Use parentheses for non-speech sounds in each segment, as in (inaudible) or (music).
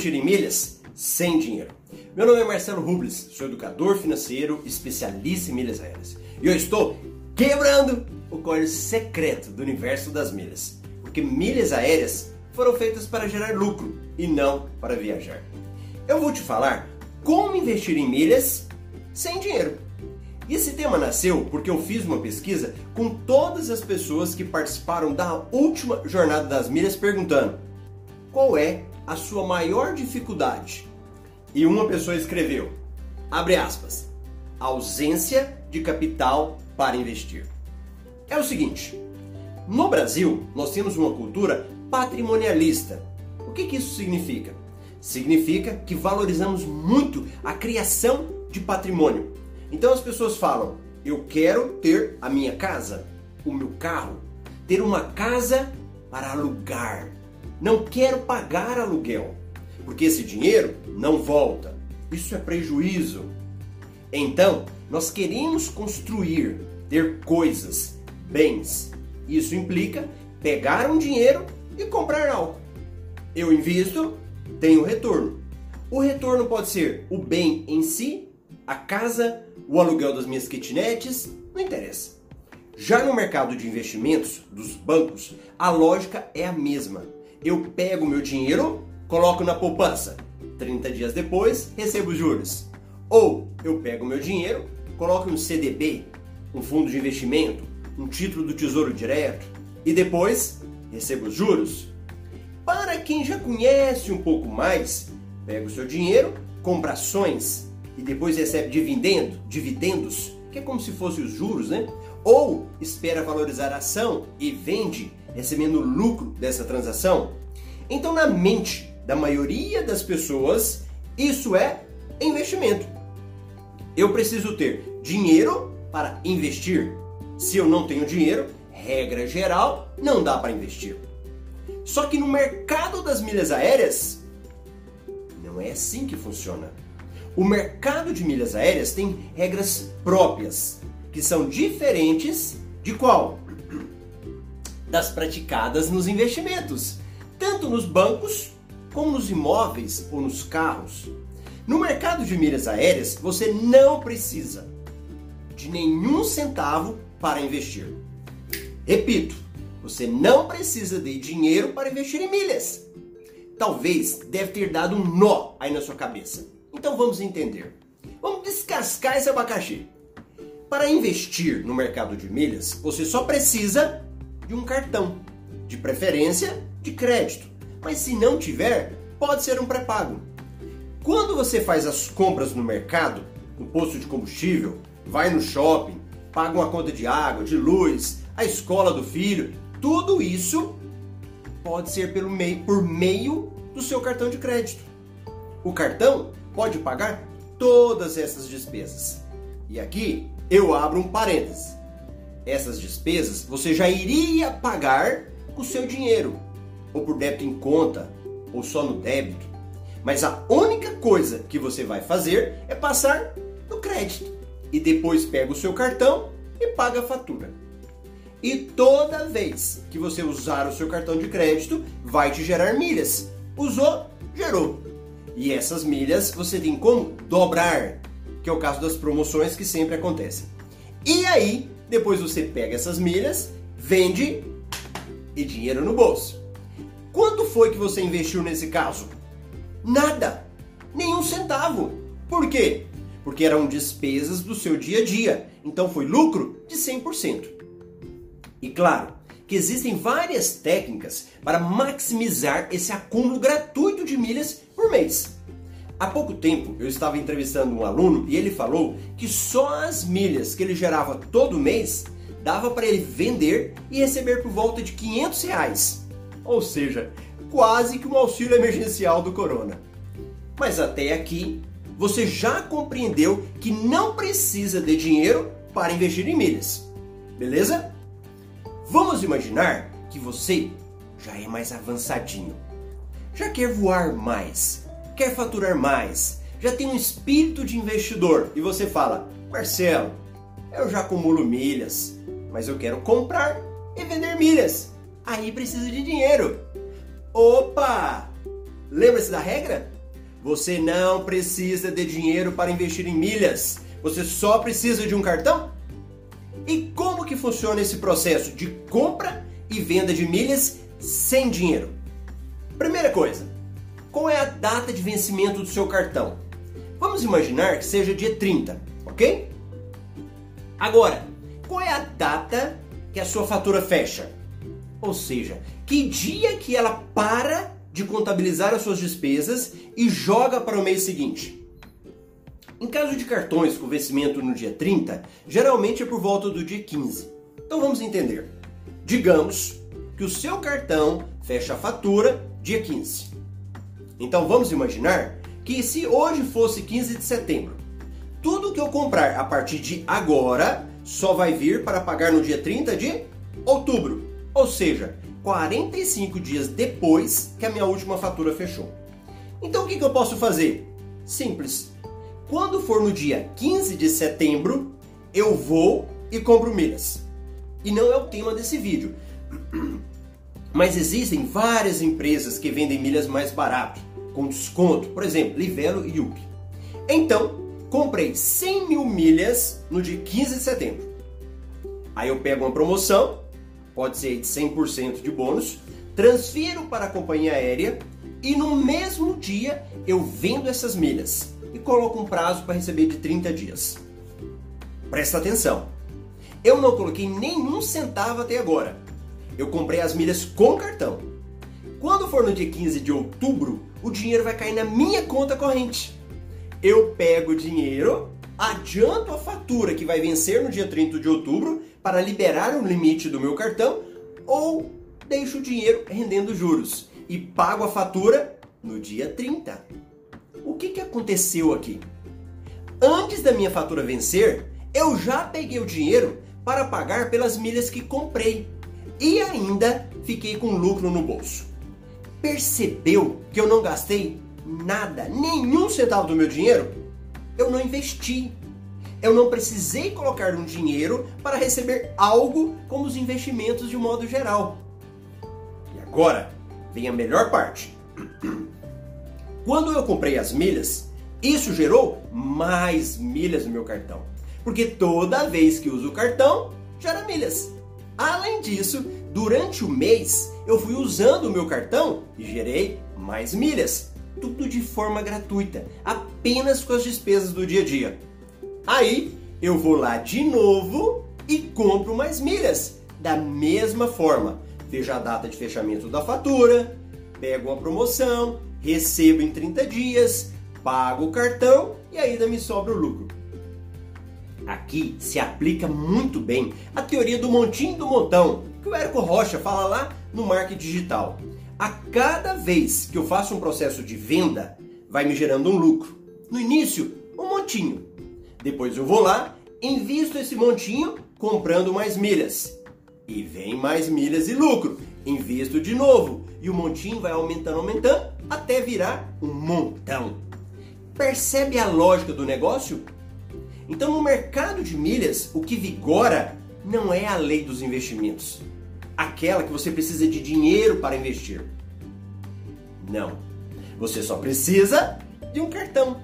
investir em milhas sem dinheiro? Meu nome é Marcelo Rubles, sou educador financeiro, especialista em milhas aéreas. E eu estou quebrando o código secreto do universo das milhas. Porque milhas aéreas foram feitas para gerar lucro e não para viajar. Eu vou te falar como investir em milhas sem dinheiro. E esse tema nasceu porque eu fiz uma pesquisa com todas as pessoas que participaram da última jornada das milhas perguntando qual é a sua maior dificuldade. E uma pessoa escreveu, abre aspas, ausência de capital para investir. É o seguinte, no Brasil nós temos uma cultura patrimonialista. O que, que isso significa? Significa que valorizamos muito a criação de patrimônio. Então as pessoas falam, eu quero ter a minha casa, o meu carro, ter uma casa para alugar não quero pagar aluguel, porque esse dinheiro não volta. Isso é prejuízo. Então, nós queremos construir, ter coisas, bens. Isso implica pegar um dinheiro e comprar algo. Eu invisto, tenho retorno. O retorno pode ser o bem em si, a casa, o aluguel das minhas kitnets, não interessa. Já no mercado de investimentos dos bancos, a lógica é a mesma eu pego meu dinheiro, coloco na poupança. 30 dias depois, recebo os juros. Ou eu pego meu dinheiro, coloco um CDB, um fundo de investimento, um título do Tesouro Direto e depois recebo os juros. Para quem já conhece um pouco mais, pega o seu dinheiro, compra ações e depois recebe dividendo, dividendos, que é como se fossem os juros, né? Ou espera valorizar a ação e vende recebendo lucro dessa transação? Então, na mente da maioria das pessoas, isso é investimento. Eu preciso ter dinheiro para investir. Se eu não tenho dinheiro, regra geral, não dá para investir. Só que no mercado das milhas aéreas, não é assim que funciona. O mercado de milhas aéreas tem regras próprias, que são diferentes de qual? das praticadas nos investimentos, tanto nos bancos como nos imóveis ou nos carros. No mercado de milhas aéreas, você não precisa de nenhum centavo para investir. Repito, você não precisa de dinheiro para investir em milhas. Talvez deve ter dado um nó aí na sua cabeça. Então vamos entender. Vamos descascar esse abacaxi. Para investir no mercado de milhas, você só precisa de um cartão, de preferência de crédito. Mas se não tiver, pode ser um pré-pago. Quando você faz as compras no mercado, no posto de combustível, vai no shopping, paga uma conta de água, de luz, a escola do filho, tudo isso pode ser pelo meio, por meio do seu cartão de crédito. O cartão pode pagar todas essas despesas. E aqui eu abro um parênteses essas despesas, você já iria pagar com o seu dinheiro, ou por débito em conta, ou só no débito. Mas a única coisa que você vai fazer é passar no crédito e depois pega o seu cartão e paga a fatura. E toda vez que você usar o seu cartão de crédito, vai te gerar milhas. Usou, gerou. E essas milhas você tem como dobrar, que é o caso das promoções que sempre acontecem. E aí depois você pega essas milhas, vende e dinheiro no bolso. Quanto foi que você investiu nesse caso? Nada. Nenhum centavo. Por quê? Porque eram despesas do seu dia a dia. Então foi lucro de 100%. E claro, que existem várias técnicas para maximizar esse acúmulo gratuito de milhas por mês. Há pouco tempo eu estava entrevistando um aluno e ele falou que só as milhas que ele gerava todo mês dava para ele vender e receber por volta de 500 reais. Ou seja, quase que um auxílio emergencial do corona. Mas até aqui você já compreendeu que não precisa de dinheiro para investir em milhas. Beleza? Vamos imaginar que você já é mais avançadinho. Já quer voar mais quer faturar mais, já tem um espírito de investidor e você fala: Marcelo, eu já acumulo milhas, mas eu quero comprar e vender milhas. Aí precisa de dinheiro. Opa! Lembra-se da regra? Você não precisa de dinheiro para investir em milhas. Você só precisa de um cartão? E como que funciona esse processo de compra e venda de milhas sem dinheiro? Primeira coisa, qual é a data de vencimento do seu cartão? Vamos imaginar que seja dia 30, ok? Agora, qual é a data que a sua fatura fecha? Ou seja, que dia que ela para de contabilizar as suas despesas e joga para o mês seguinte. Em caso de cartões com vencimento no dia 30, geralmente é por volta do dia 15. Então vamos entender. Digamos que o seu cartão fecha a fatura dia 15. Então vamos imaginar que se hoje fosse 15 de setembro, tudo que eu comprar a partir de agora só vai vir para pagar no dia 30 de outubro. Ou seja, 45 dias depois que a minha última fatura fechou. Então o que, que eu posso fazer? Simples. Quando for no dia 15 de setembro, eu vou e compro milhas. E não é o tema desse vídeo. (clears throat) Mas existem várias empresas que vendem milhas mais barato, com desconto. Por exemplo, Livelo e Yupi. Então, comprei 100 mil milhas no dia 15 de setembro. Aí eu pego uma promoção pode ser de 100% de bônus, transfiro para a companhia aérea e no mesmo dia eu vendo essas milhas e coloco um prazo para receber de 30 dias. Presta atenção. Eu não coloquei nenhum centavo até agora. Eu comprei as milhas com cartão. Quando for no dia 15 de outubro, o dinheiro vai cair na minha conta corrente. Eu pego o dinheiro, adianto a fatura que vai vencer no dia 30 de outubro para liberar o limite do meu cartão ou deixo o dinheiro rendendo juros e pago a fatura no dia 30. O que, que aconteceu aqui? Antes da minha fatura vencer, eu já peguei o dinheiro para pagar pelas milhas que comprei e ainda fiquei com lucro no bolso. Percebeu que eu não gastei nada, nenhum centavo do meu dinheiro? Eu não investi, eu não precisei colocar um dinheiro para receber algo como os investimentos de um modo geral. E agora vem a melhor parte. (clears throat) Quando eu comprei as milhas, isso gerou mais milhas no meu cartão. Porque toda vez que uso o cartão, gera milhas. Além disso, durante o mês eu fui usando o meu cartão e gerei mais milhas. Tudo de forma gratuita, apenas com as despesas do dia a dia. Aí eu vou lá de novo e compro mais milhas. Da mesma forma, vejo a data de fechamento da fatura, pego uma promoção, recebo em 30 dias, pago o cartão e ainda me sobra o lucro. Aqui se aplica muito bem a teoria do montinho do montão, que o Érico Rocha fala lá no marketing digital. A cada vez que eu faço um processo de venda, vai me gerando um lucro. No início, um montinho. Depois eu vou lá, invisto esse montinho comprando mais milhas. E vem mais milhas e lucro. Invisto de novo. E o montinho vai aumentando, aumentando, até virar um montão. Percebe a lógica do negócio? Então, no mercado de milhas, o que vigora não é a lei dos investimentos, aquela que você precisa de dinheiro para investir. Não. Você só precisa de um cartão.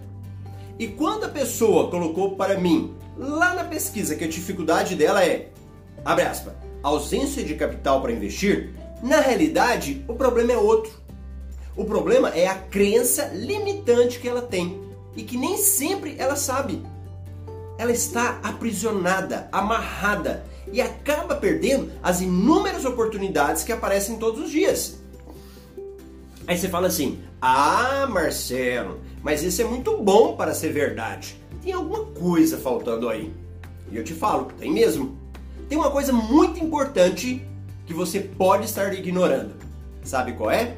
E quando a pessoa colocou para mim lá na pesquisa que a dificuldade dela é, abre aspas, ausência de capital para investir, na realidade o problema é outro. O problema é a crença limitante que ela tem e que nem sempre ela sabe. Ela está aprisionada, amarrada e acaba perdendo as inúmeras oportunidades que aparecem todos os dias. Aí você fala assim: Ah, Marcelo, mas isso é muito bom para ser verdade. Tem alguma coisa faltando aí. E eu te falo, tem mesmo. Tem uma coisa muito importante que você pode estar ignorando. Sabe qual é?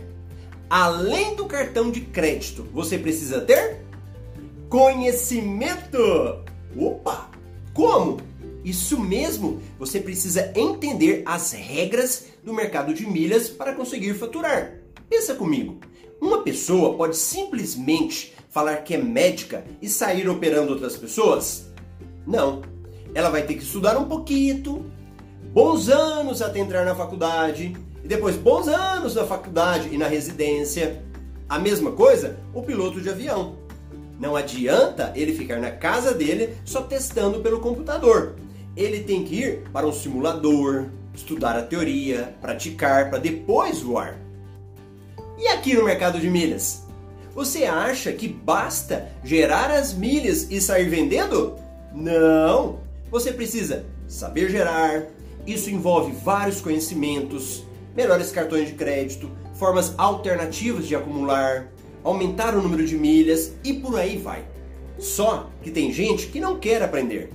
Além do cartão de crédito, você precisa ter conhecimento. Opa! Como? Isso mesmo, você precisa entender as regras do mercado de milhas para conseguir faturar. Pensa comigo. Uma pessoa pode simplesmente falar que é médica e sair operando outras pessoas? Não. Ela vai ter que estudar um pouquinho, bons anos até entrar na faculdade, e depois bons anos na faculdade e na residência. A mesma coisa o piloto de avião. Não adianta ele ficar na casa dele só testando pelo computador. Ele tem que ir para um simulador, estudar a teoria, praticar para depois voar. E aqui no mercado de milhas? Você acha que basta gerar as milhas e sair vendendo? Não! Você precisa saber gerar, isso envolve vários conhecimentos, melhores cartões de crédito, formas alternativas de acumular, aumentar o número de milhas e por aí vai. Só que tem gente que não quer aprender.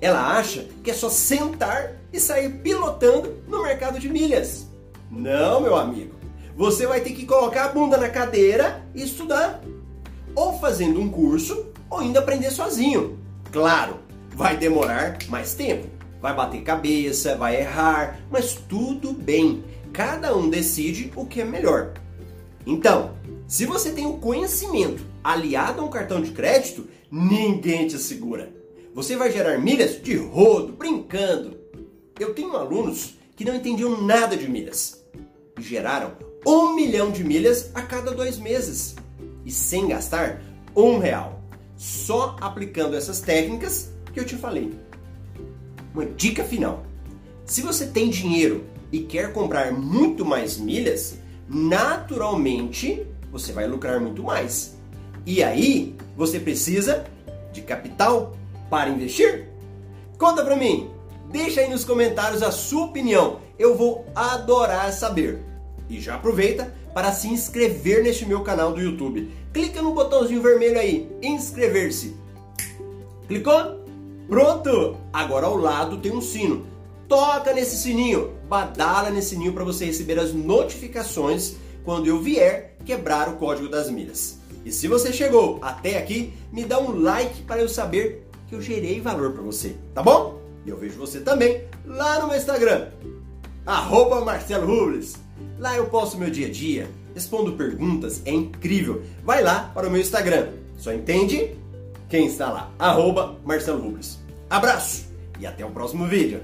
Ela acha que é só sentar e sair pilotando no mercado de milhas. Não, meu amigo você vai ter que colocar a bunda na cadeira e estudar. Ou fazendo um curso, ou indo aprender sozinho. Claro, vai demorar mais tempo. Vai bater cabeça, vai errar, mas tudo bem. Cada um decide o que é melhor. Então, se você tem o conhecimento aliado a um cartão de crédito, ninguém te segura. Você vai gerar milhas de rodo, brincando. Eu tenho alunos que não entendiam nada de milhas e geraram um milhão de milhas a cada dois meses e sem gastar um real, só aplicando essas técnicas que eu te falei. Uma dica final: se você tem dinheiro e quer comprar muito mais milhas, naturalmente você vai lucrar muito mais. E aí você precisa de capital para investir? Conta para mim! Deixa aí nos comentários a sua opinião. Eu vou adorar saber. E já aproveita para se inscrever neste meu canal do YouTube. Clica no botãozinho vermelho aí, inscrever-se. Clicou? Pronto! Agora ao lado tem um sino. Toca nesse sininho, badala nesse sininho para você receber as notificações quando eu vier quebrar o código das milhas. E se você chegou até aqui, me dá um like para eu saber que eu gerei valor para você, tá bom? E eu vejo você também lá no meu Instagram, arroba Marcelo Rubles. Lá eu posto meu dia a dia, respondo perguntas, é incrível. Vai lá para o meu Instagram, só entende quem está lá, arroba Marcelo Rubles. Abraço e até o próximo vídeo.